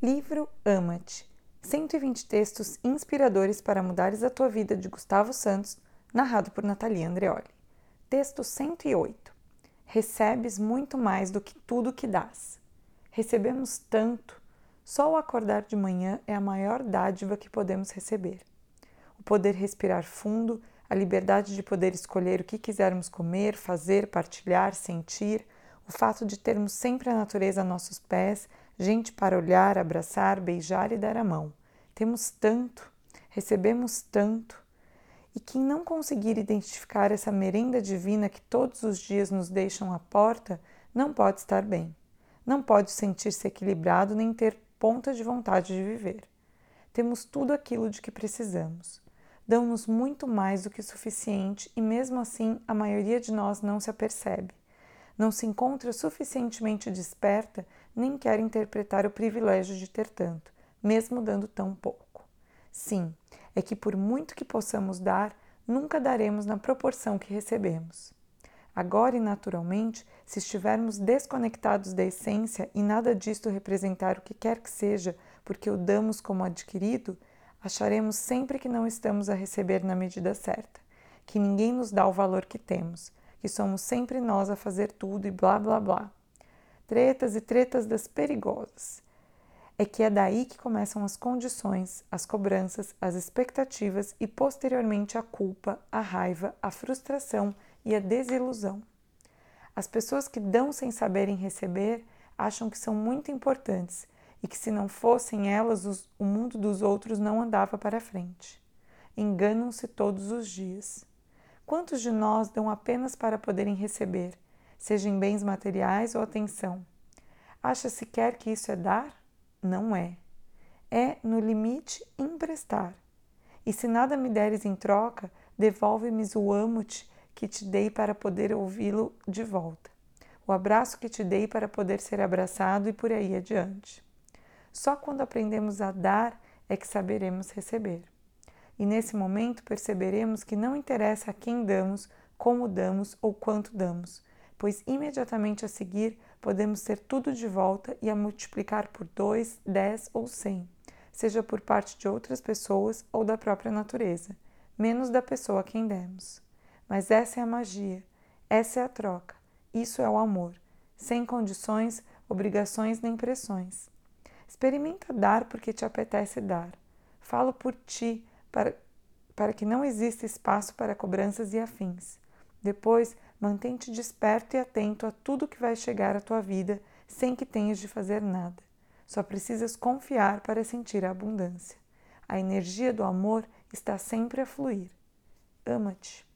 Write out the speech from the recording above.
Livro Ama-te 120 textos inspiradores para mudares a tua vida de Gustavo Santos, narrado por Natalia Andreoli. Texto 108 Recebes muito mais do que tudo que dás. Recebemos tanto, só o acordar de manhã é a maior dádiva que podemos receber. O poder respirar fundo, a liberdade de poder escolher o que quisermos comer, fazer, partilhar, sentir, o fato de termos sempre a natureza a nossos pés, gente para olhar, abraçar, beijar e dar a mão. Temos tanto, recebemos tanto. E quem não conseguir identificar essa merenda divina que todos os dias nos deixam à porta, não pode estar bem. Não pode sentir-se equilibrado nem ter ponta de vontade de viver. Temos tudo aquilo de que precisamos. Dão-nos muito mais do que o suficiente e, mesmo assim, a maioria de nós não se apercebe não se encontra suficientemente desperta nem quer interpretar o privilégio de ter tanto, mesmo dando tão pouco. Sim, é que por muito que possamos dar, nunca daremos na proporção que recebemos. Agora e naturalmente, se estivermos desconectados da essência e nada disto representar o que quer que seja, porque o damos como adquirido, acharemos sempre que não estamos a receber na medida certa, que ninguém nos dá o valor que temos, que somos sempre nós a fazer tudo e blá blá blá. Tretas e tretas das perigosas. É que é daí que começam as condições, as cobranças, as expectativas e posteriormente a culpa, a raiva, a frustração e a desilusão. As pessoas que dão sem saberem receber acham que são muito importantes e que se não fossem elas, os, o mundo dos outros não andava para frente. Enganam-se todos os dias. Quantos de nós dão apenas para poderem receber, seja em bens materiais ou atenção? Acha sequer que isso é dar? Não é. É, no limite, emprestar. E se nada me deres em troca, devolve-me o amo-te que te dei para poder ouvi-lo de volta, o abraço que te dei para poder ser abraçado e por aí adiante. Só quando aprendemos a dar é que saberemos receber e nesse momento perceberemos que não interessa a quem damos, como damos ou quanto damos, pois imediatamente a seguir podemos ter tudo de volta e a multiplicar por dois, dez ou cem, seja por parte de outras pessoas ou da própria natureza, menos da pessoa a quem demos. Mas essa é a magia, essa é a troca, isso é o amor, sem condições, obrigações nem pressões. Experimenta dar porque te apetece dar. Falo por ti, para, para que não exista espaço para cobranças e afins. Depois, mantente desperto e atento a tudo que vai chegar à tua vida sem que tenhas de fazer nada. Só precisas confiar para sentir a abundância. A energia do amor está sempre a fluir. Ama-te.